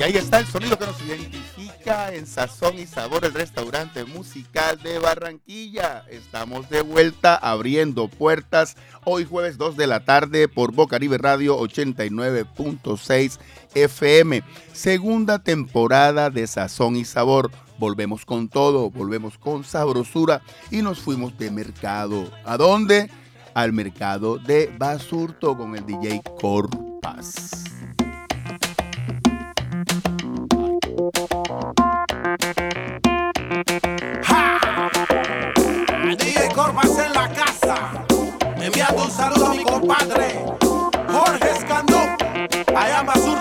Y ahí está el sonido que nos identifica en Sazón y Sabor, el restaurante musical de Barranquilla. Estamos de vuelta abriendo puertas hoy jueves 2 de la tarde por Bocaribe Radio 89.6 FM. Segunda temporada de Sazón y Sabor. Volvemos con todo, volvemos con sabrosura y nos fuimos de mercado. ¿A dónde? Al mercado de Basurto con el DJ Corpas. Enviando un saludo a mi compadre Jorge Escandón. Allá en Basurto.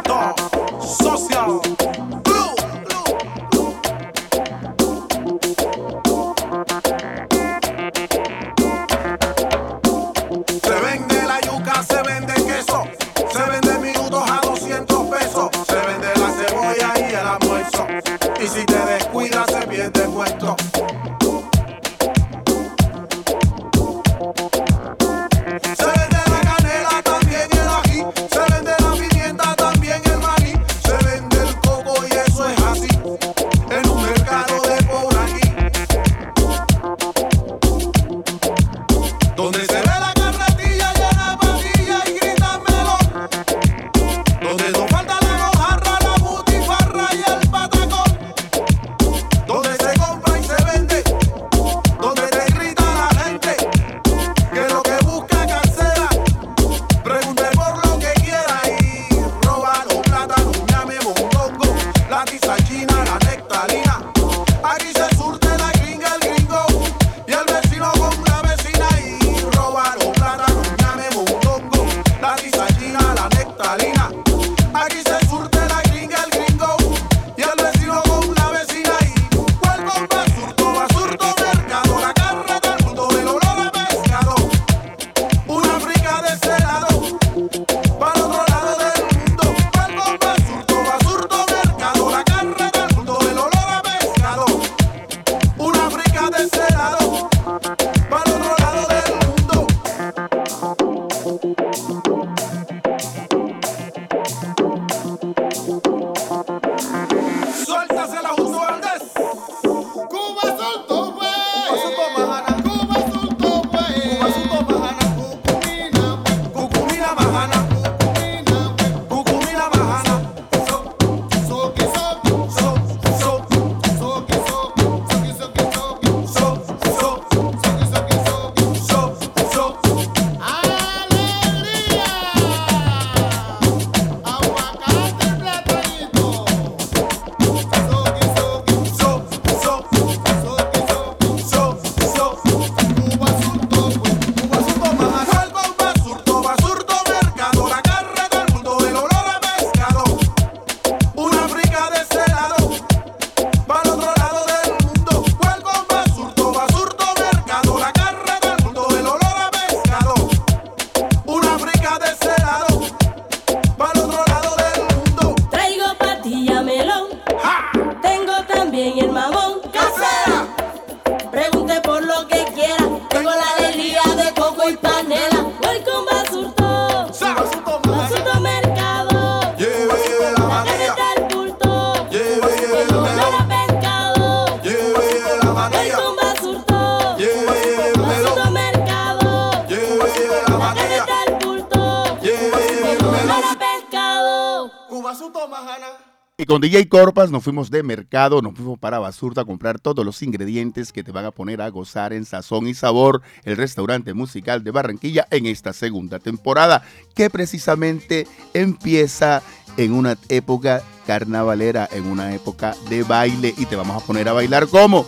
Con DJ Corpas nos fuimos de mercado, nos fuimos para Basurta a comprar todos los ingredientes que te van a poner a gozar en sazón y sabor el restaurante musical de Barranquilla en esta segunda temporada, que precisamente empieza en una época carnavalera, en una época de baile y te vamos a poner a bailar como,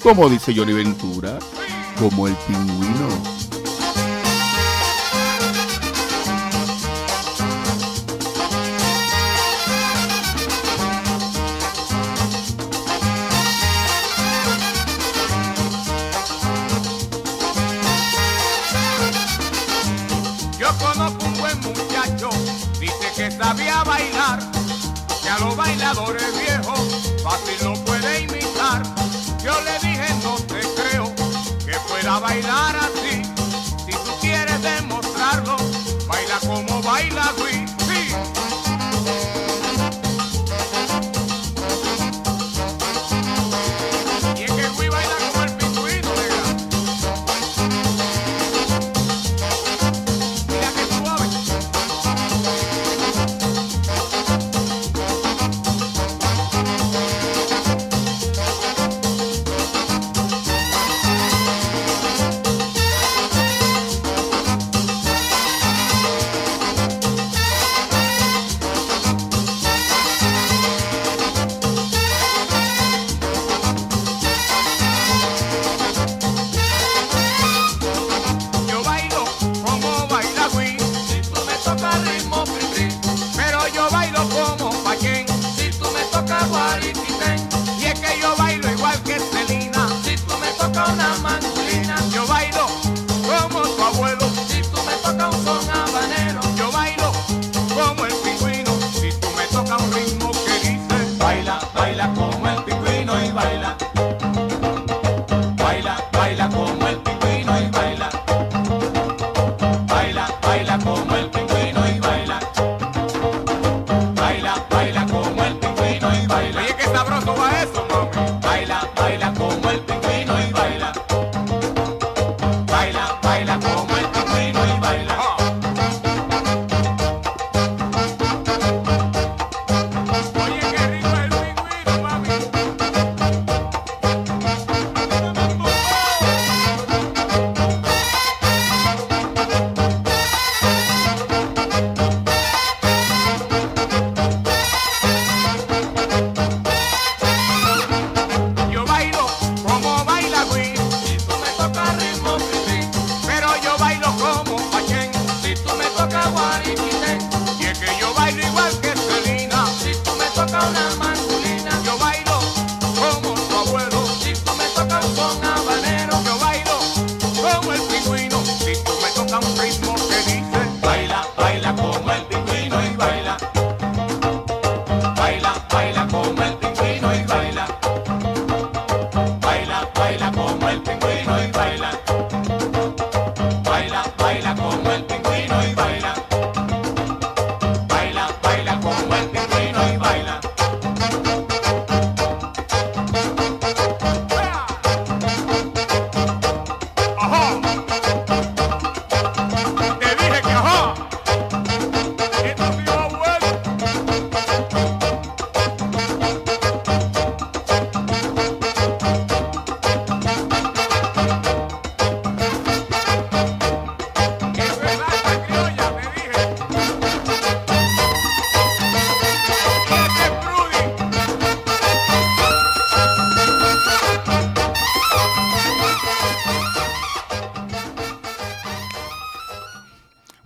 como dice Johnny Ventura, como el pingüino. Bailadores viejos fácil no puede imitar. Yo le dije no te creo que pueda bailar así. Si tú quieres demostrarlo, baila como baila Luis.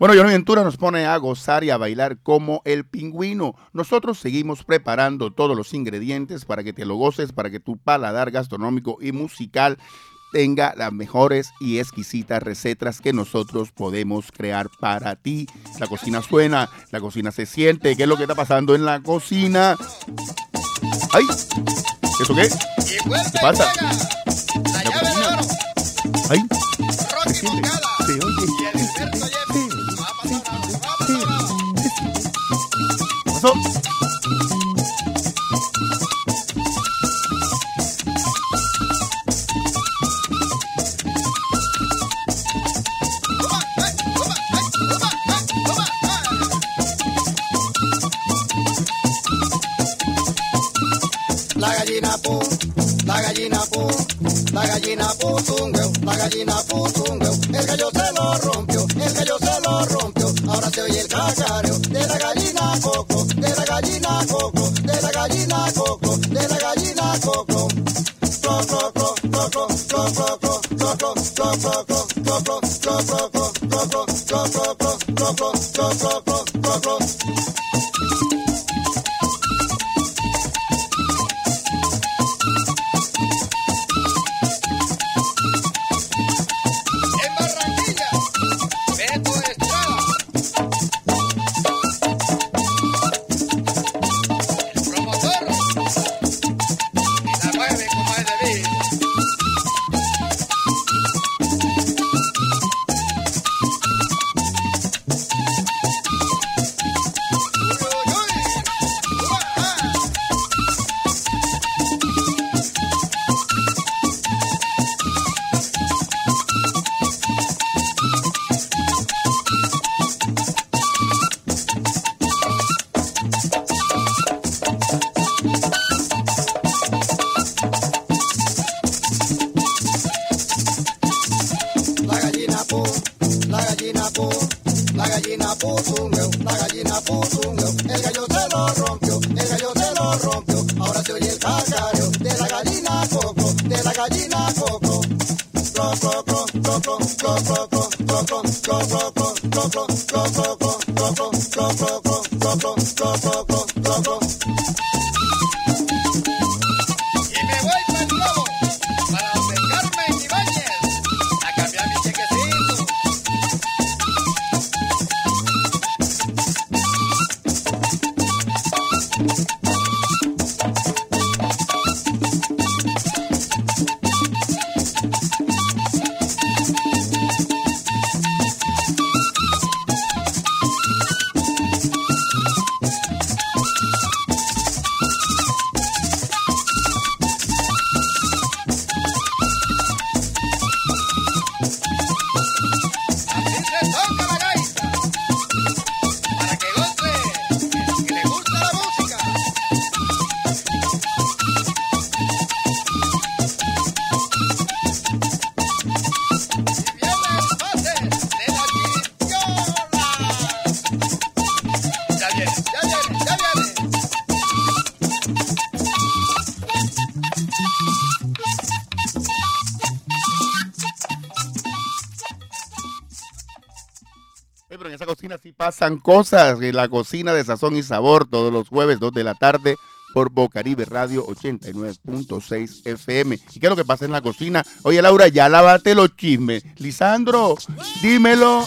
Bueno, Johnny Ventura nos pone a gozar y a bailar como el pingüino. Nosotros seguimos preparando todos los ingredientes para que te lo goces, para que tu paladar gastronómico y musical tenga las mejores y exquisitas recetas que nosotros podemos crear para ti. La cocina suena, la cocina se siente. ¿Qué es lo que está pasando en la cocina? ¡Ay! ¿Eso qué? ¿Qué pasa? ¡Ay! Cosas. En la cocina de sazón y sabor todos los jueves, 2 de la tarde, por Bocaribe Radio 89.6 FM. ¿Y qué es lo que pasa en la cocina? Oye, Laura, ya lávate los chismes. Lisandro, dímelo.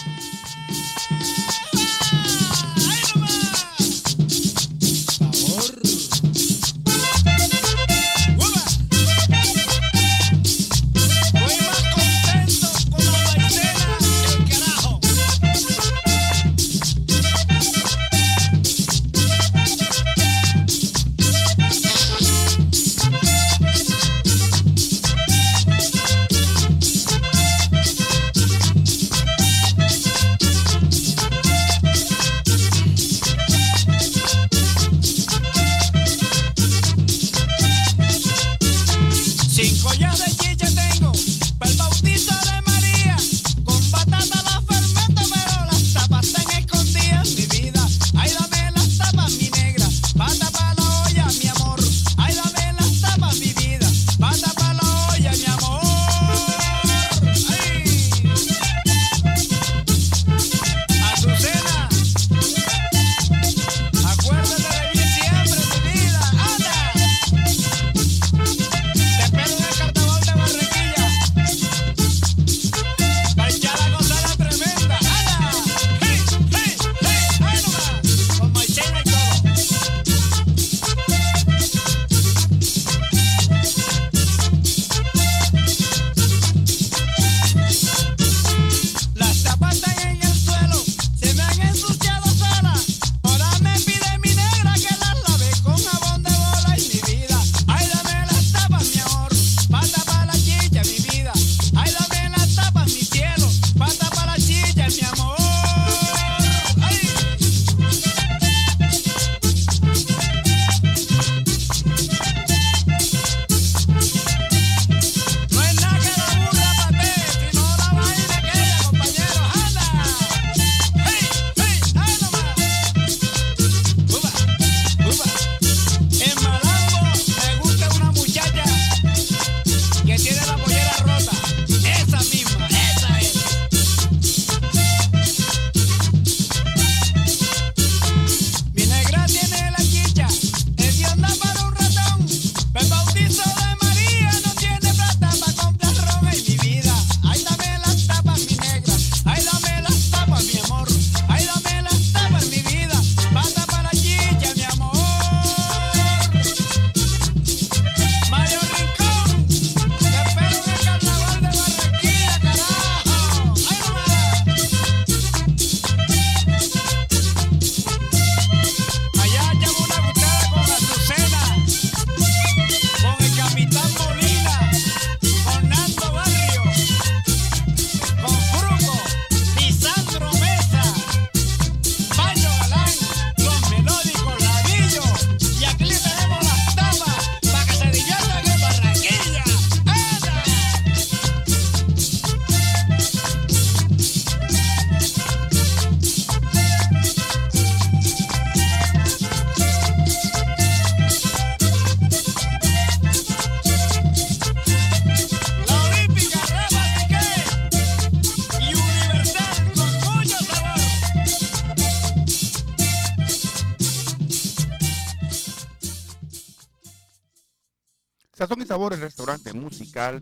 Sazón y Sabor, el restaurante musical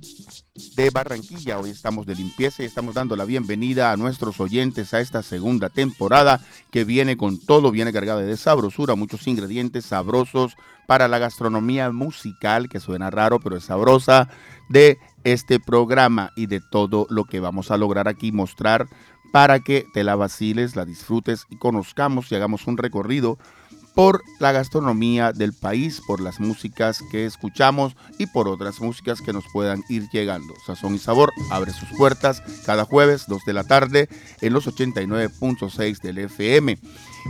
de Barranquilla. Hoy estamos de limpieza y estamos dando la bienvenida a nuestros oyentes a esta segunda temporada que viene con todo, viene cargada de sabrosura, muchos ingredientes sabrosos para la gastronomía musical, que suena raro, pero es sabrosa, de este programa y de todo lo que vamos a lograr aquí mostrar para que te la vaciles, la disfrutes y conozcamos y hagamos un recorrido por la gastronomía del país, por las músicas que escuchamos y por otras músicas que nos puedan ir llegando. Sazón y Sabor abre sus puertas cada jueves, 2 de la tarde, en los 89.6 del FM.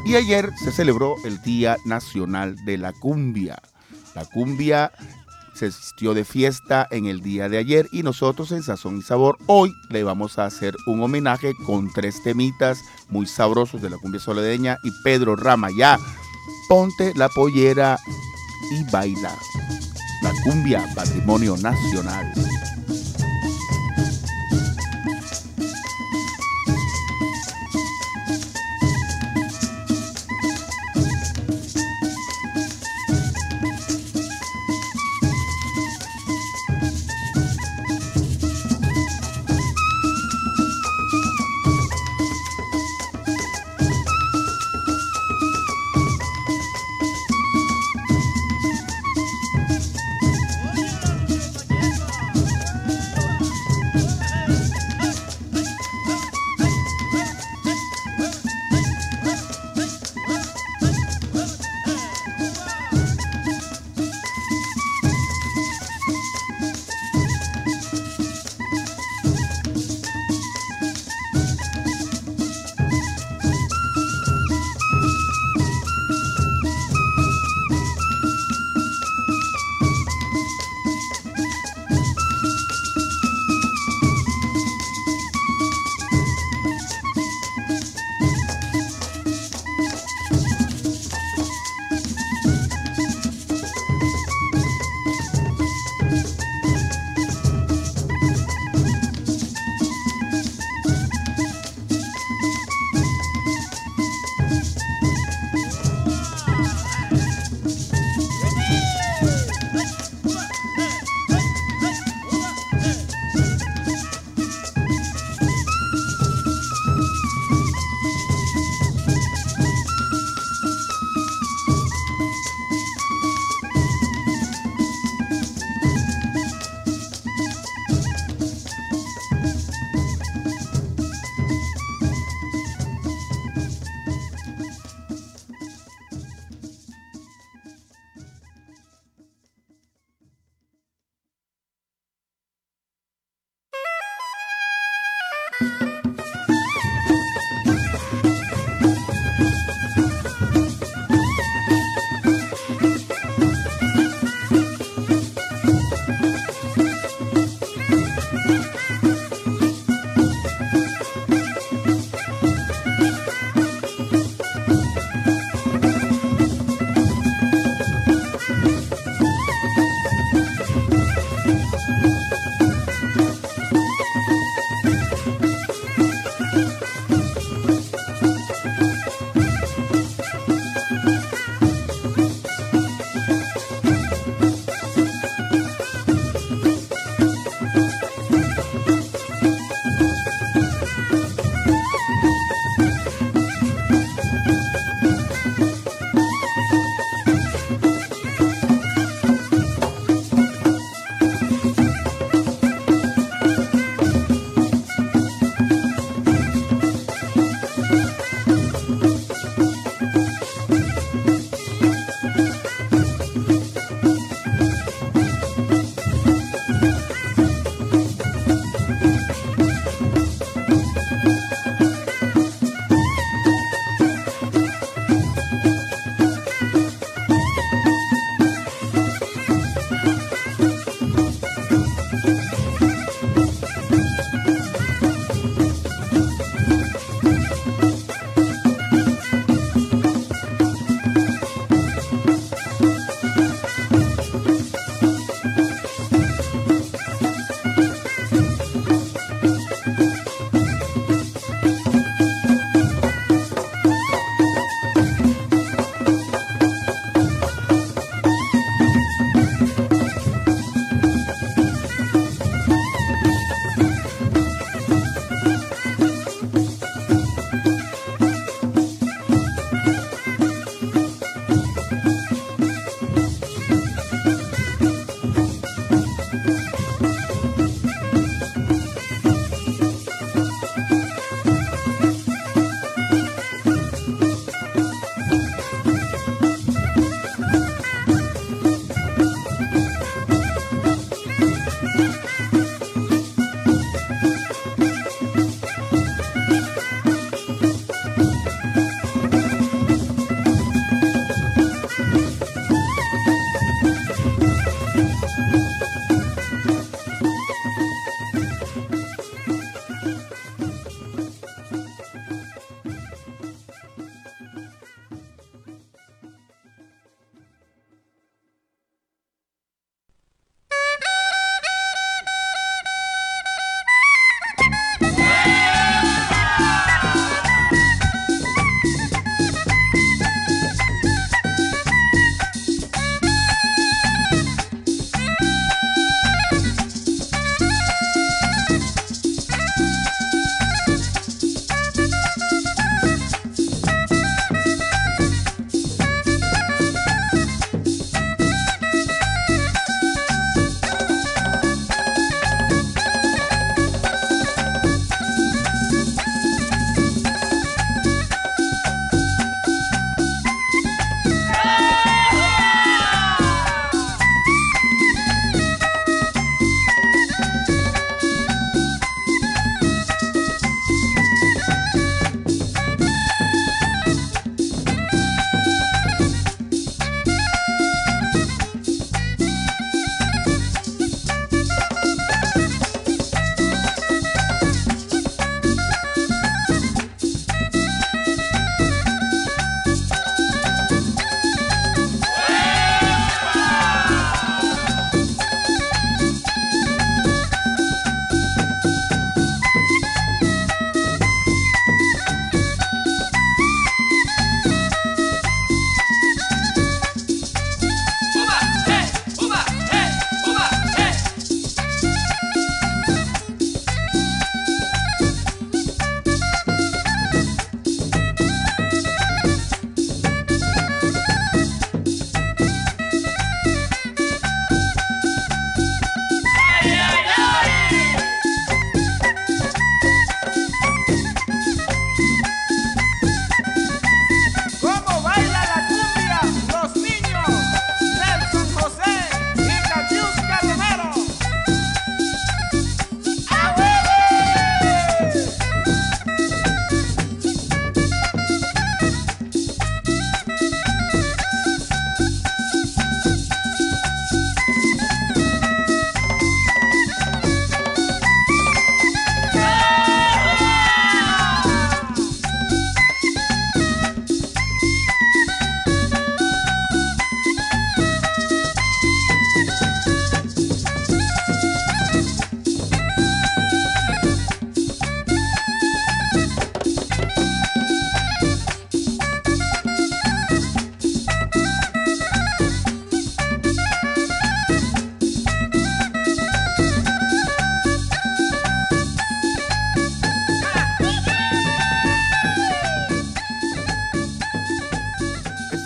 Y ayer se celebró el Día Nacional de la Cumbia. La cumbia se asistió de fiesta en el día de ayer y nosotros en Sazón y Sabor hoy le vamos a hacer un homenaje con tres temitas muy sabrosos de la cumbia soledeña y Pedro Rama ya ponte la pollera y baila. La cumbia, patrimonio nacional.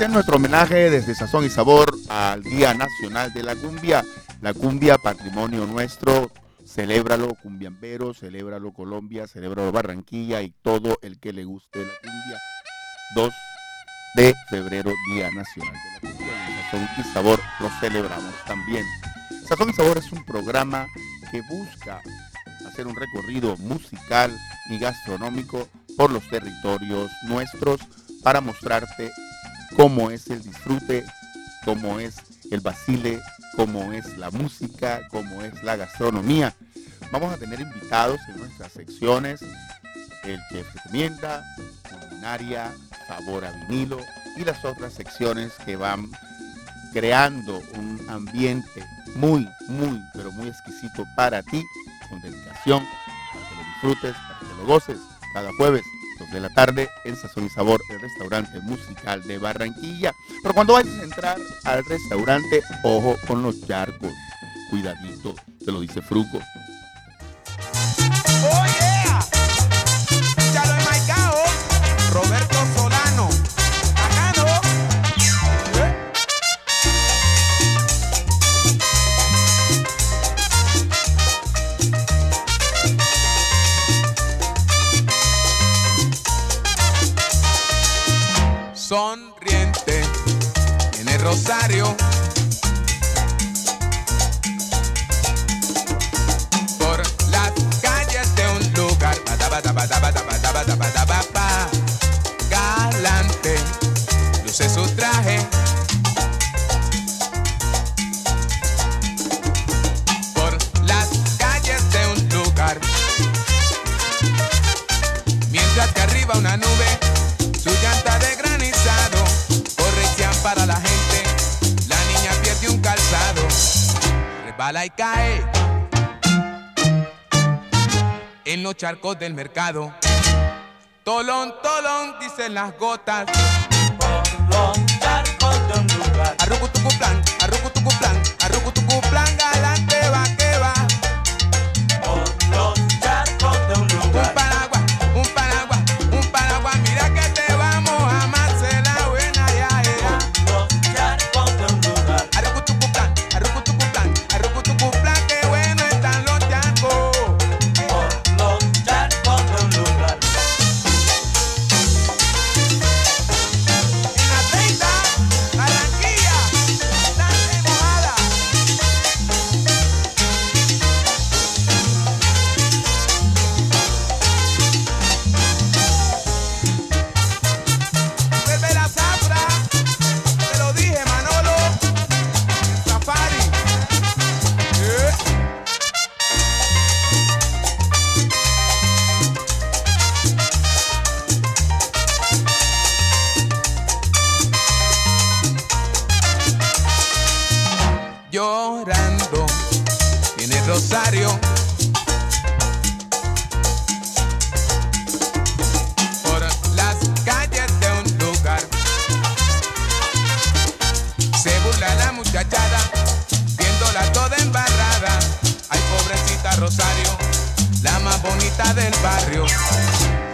Es nuestro homenaje desde Sazón y Sabor al Día Nacional de la Cumbia. La cumbia, patrimonio nuestro, celébralo cumbiambero, celébralo Colombia, celébralo Barranquilla y todo el que le guste la cumbia. 2 de febrero, Día Nacional de la Cumbia. Sazón y Sabor lo celebramos también. Sazón y Sabor es un programa que busca hacer un recorrido musical y gastronómico por los territorios nuestros para mostrarte cómo es el disfrute, cómo es el basile, cómo es la música, cómo es la gastronomía. Vamos a tener invitados en nuestras secciones, el chef recomienda, culinaria, sabor a vinilo y las otras secciones que van creando un ambiente muy, muy, pero muy exquisito para ti, con dedicación, para que lo disfrutes, para que lo goces cada jueves de la tarde en Sazón y Sabor, el restaurante musical de Barranquilla. Pero cuando vayas a entrar al restaurante, ojo con los charcos. Cuidadito, te lo dice Fruco. Charcos del mercado. Tolón, tolón, dicen las gotas. Por los charcos de un lugar. Arrucutucu plan, Rosario. Por las calles de un lugar se burla la muchachada, viéndola toda embarrada. Ay, pobrecita Rosario, la más bonita del barrio.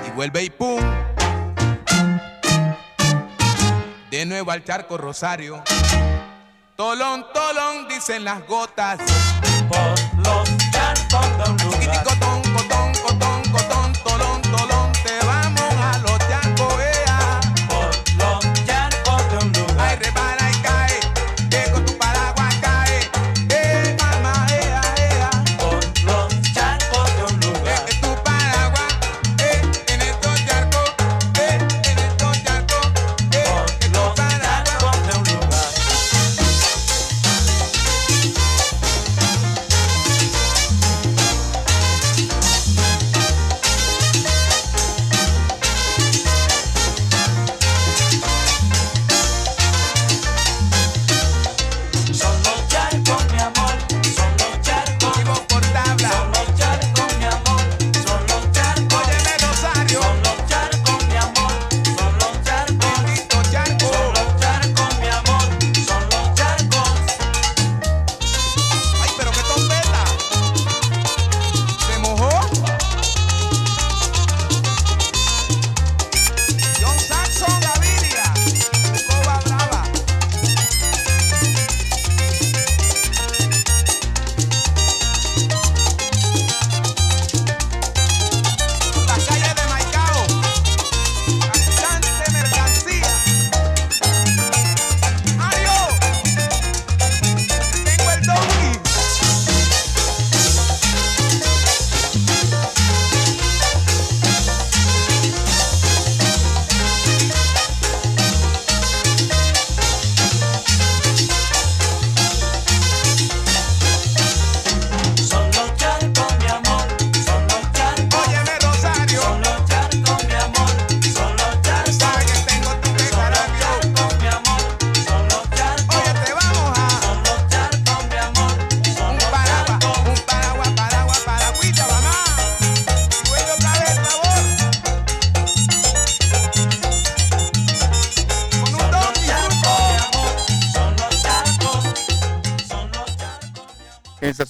Y vuelve y pum. De nuevo al charco Rosario. Tolón, tolón, dicen las gotas. Por los charcos de un lugar.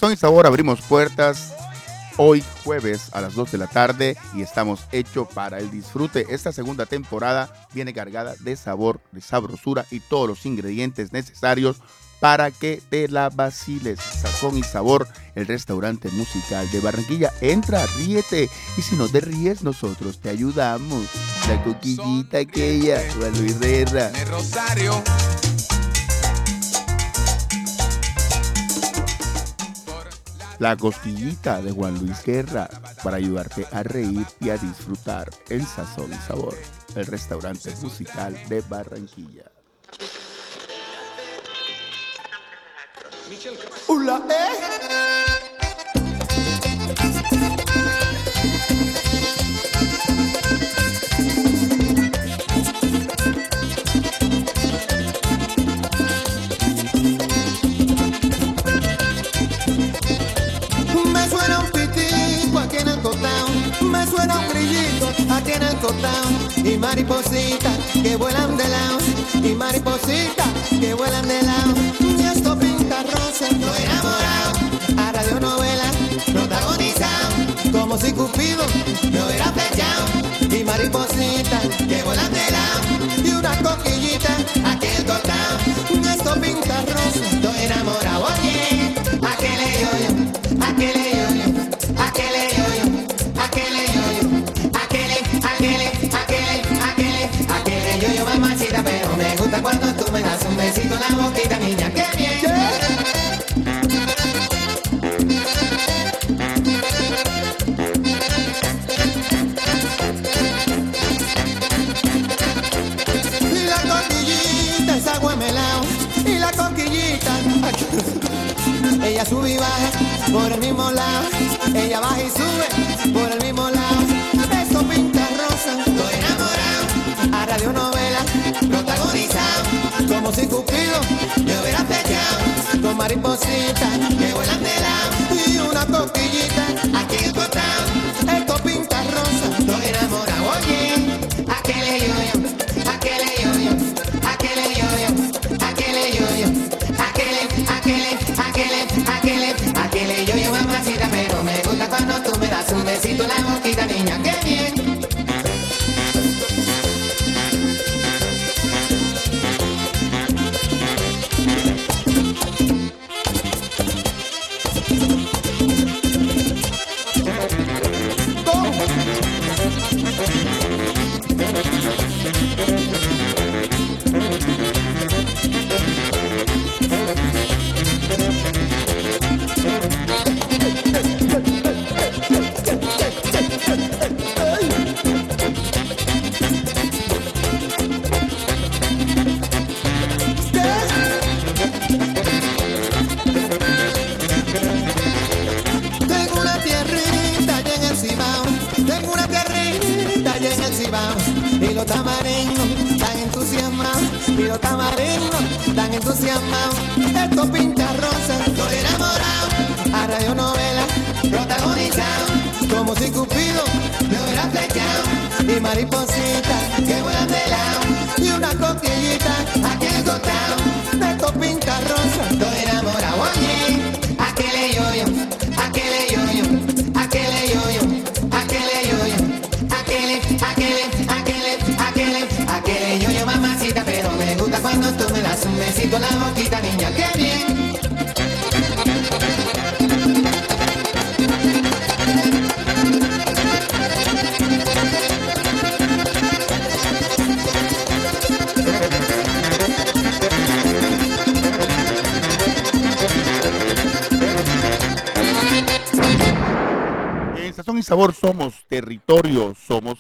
Sazón y Sabor abrimos puertas hoy jueves a las 2 de la tarde y estamos hecho para el disfrute. Esta segunda temporada viene cargada de sabor, de sabrosura y todos los ingredientes necesarios para que te la vaciles. Sazón y Sabor, el restaurante musical de Barranquilla. Entra, ríete y si no te ríes, nosotros te ayudamos. La coquillita aquella, Juan Luis Rosario. La costillita de Juan Luis Guerra para ayudarte a reír y a disfrutar en sazón y sabor. El restaurante musical de Barranquilla. Hola. Eh.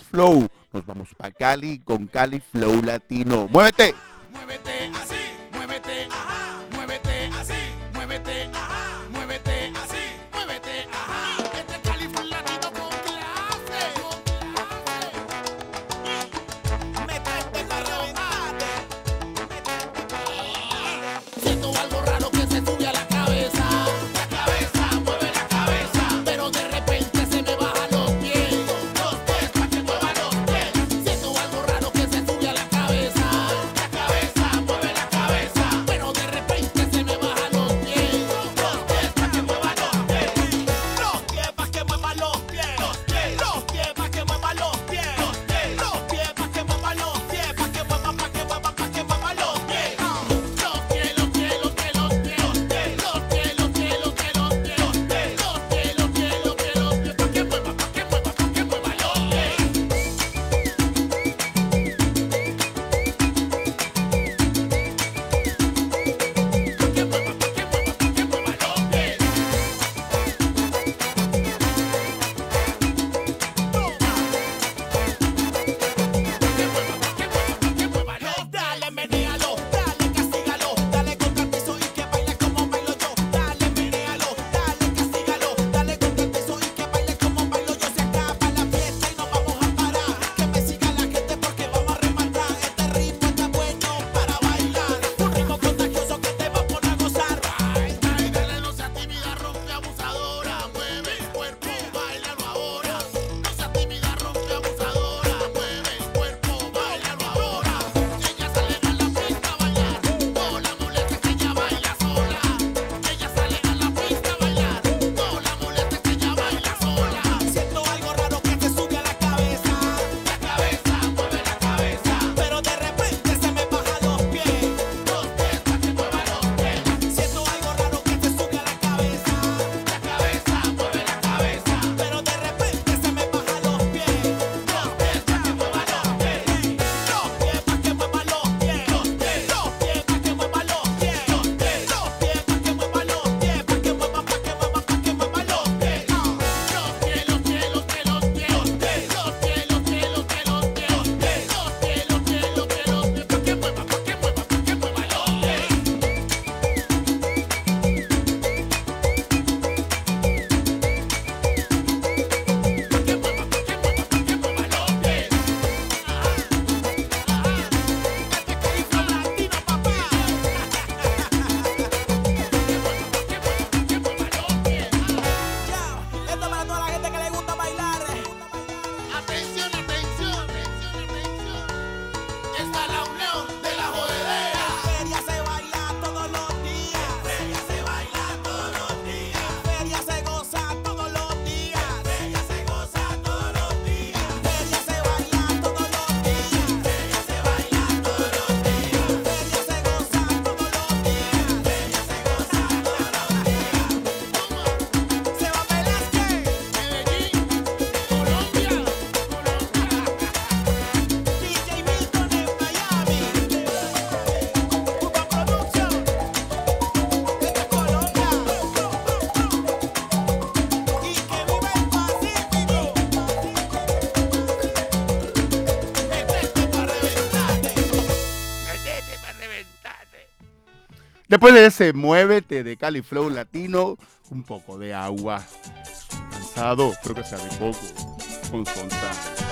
Flow. Nos vamos para Cali con Cali Flow Latino. ¡Muévete! ¡Muévete! Después de ese muévete de Cali Flow Latino, un poco de agua. Cansado, creo que sea de poco. Con sonsa.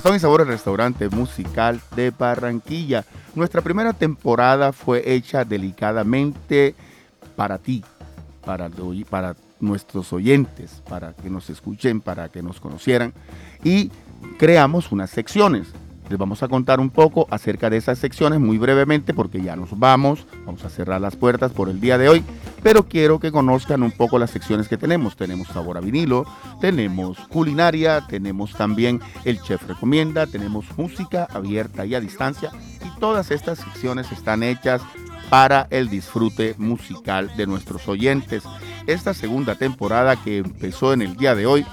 Sazón y Sabor, el restaurante musical de Barranquilla. Nuestra primera temporada fue hecha delicadamente para ti, para, para nuestros oyentes, para que nos escuchen, para que nos conocieran. Y creamos unas secciones. Les vamos a contar un poco acerca de esas secciones muy brevemente porque ya nos vamos, vamos a cerrar las puertas por el día de hoy, pero quiero que conozcan un poco las secciones que tenemos. Tenemos sabor a vinilo, tenemos culinaria, tenemos también el chef recomienda, tenemos música abierta y a distancia y todas estas secciones están hechas para el disfrute musical de nuestros oyentes. Esta segunda temporada que empezó en el día de hoy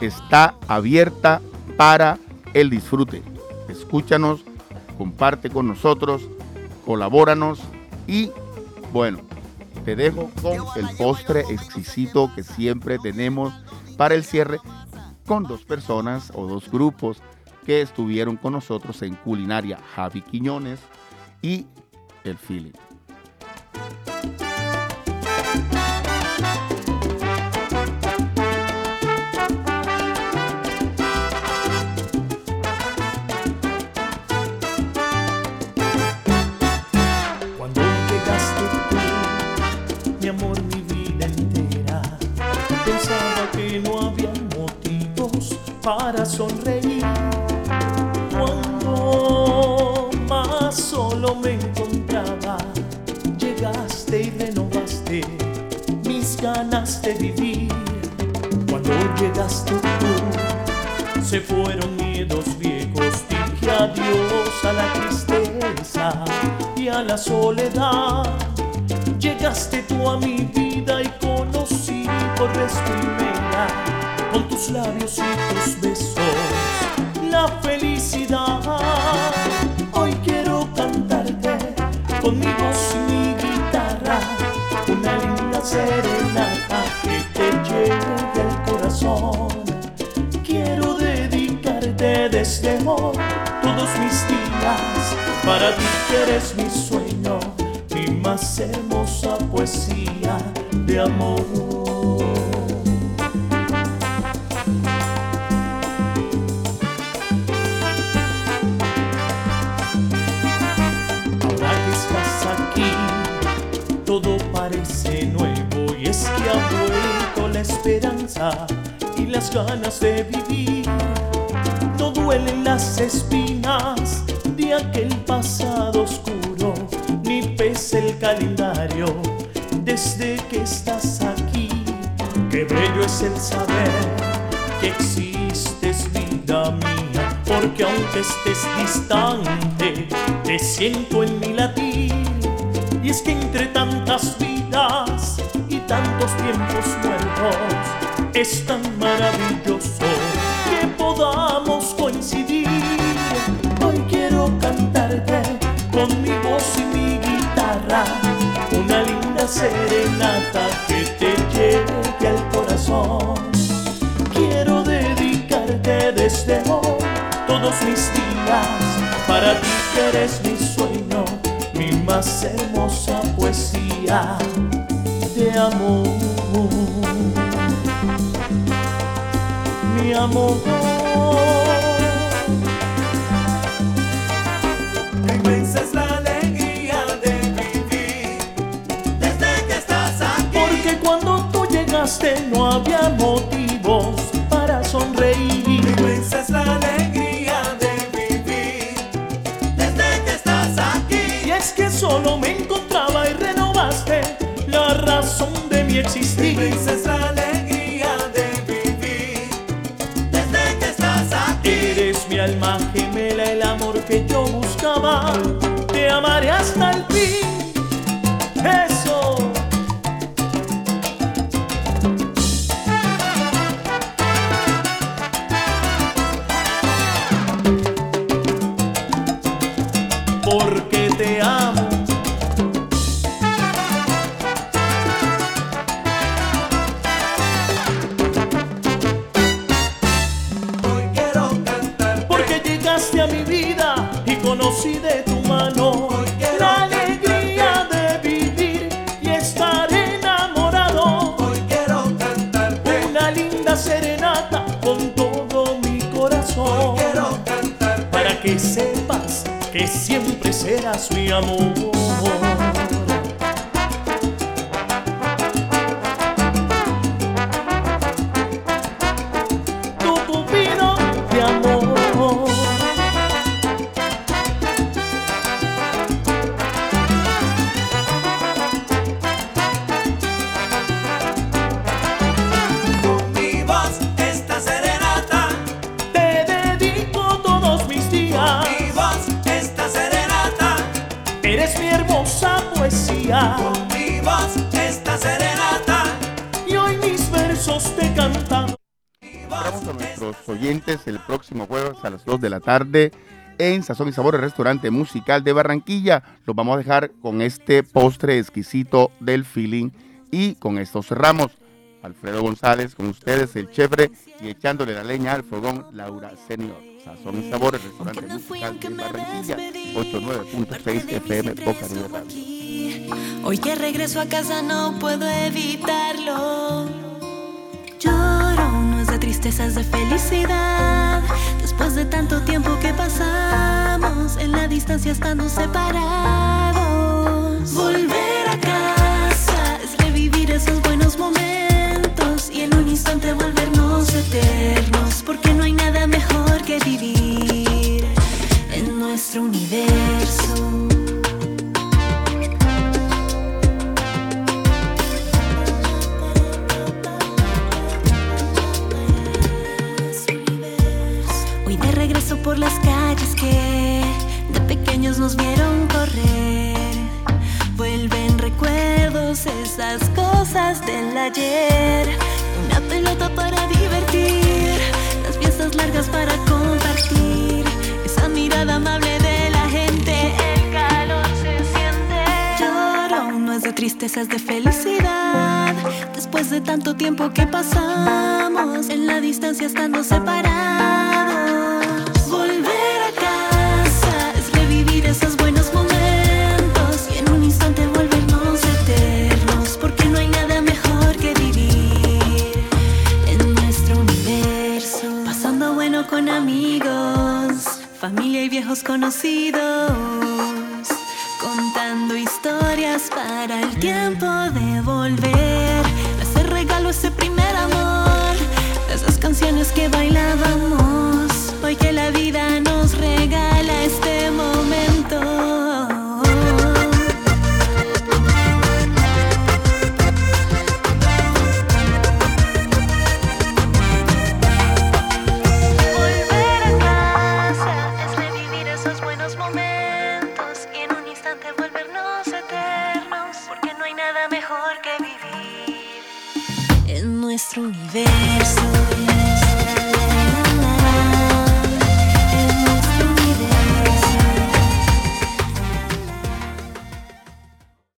está abierta para el disfrute. Escúchanos, comparte con nosotros, colabóranos y bueno, te dejo con el postre exquisito que siempre tenemos para el cierre con dos personas o dos grupos que estuvieron con nosotros en culinaria, Javi Quiñones y el Feeling. Que no había motivos para sonreír. Cuando más solo me encontraba, llegaste y renovaste mis ganas de vivir. Cuando llegaste tú, se fueron miedos viejos, dije adiós a la tristeza y a la soledad. Llegaste tú a mi vida y conocí por vez con tus labios y tus besos, la felicidad. Hoy quiero cantarte con mi voz y mi guitarra, una linda serenata que te llegue al corazón. Quiero dedicarte desde hoy todos mis días para ti que eres mi sueño, mi más hermosa poesía de amor. Y las ganas de vivir. No duelen las espinas de aquel pasado oscuro, ni pesa el calendario desde que estás aquí. Qué bello es el saber que existes, vida mía, porque aunque estés distante, te siento en mi latir. Y es que entre tantas vidas es tan maravilloso que podamos coincidir. Hoy quiero cantarte con mi voz y mi guitarra, una linda serenata que te llegue al corazón. Quiero dedicarte desde hoy todos mis días para ti que eres mi sueño, mi más hermosa poesía de amor. Amor. La alegría de vivir desde que estás aquí. Porque cuando tú llegaste no había motivos para sonreír. Inmensa es la alegría de vivir desde que estás aquí. Y es que solo me encontraba y renovaste la razón de mi existir. Que yo buscaba. Te amaré hasta siempre serás mi amor. Próximo jueves a las 2 de la tarde en Sazón y Sabor, el restaurante musical de Barranquilla. Los vamos a dejar con este postre exquisito del feeling y con esto cerramos. Alfredo González con ustedes, el chefre, y echándole la leña al fogón, Laura Senior. Sazón y Sabor, el restaurante fui, musical de Barranquilla, despedí, 89.6 FM, Boca Libre Radio. Hoy que regreso a casa no puedo evitarlo. Lloro, no es de tristeza, de felicidad. Después de tanto tiempo que pasamos en la distancia estando separados. Volver a casa es revivir esos buenos momentos y en un instante volvernos eternos. Porque no hay nada mejor que vivir en nuestro universo. Una pelota para divertir, las fiestas largas para compartir, esa mirada amable de la gente, el calor se siente. Lloro, no es de tristeza, es de felicidad, después de tanto tiempo que pasamos en la distancia estando separados. Y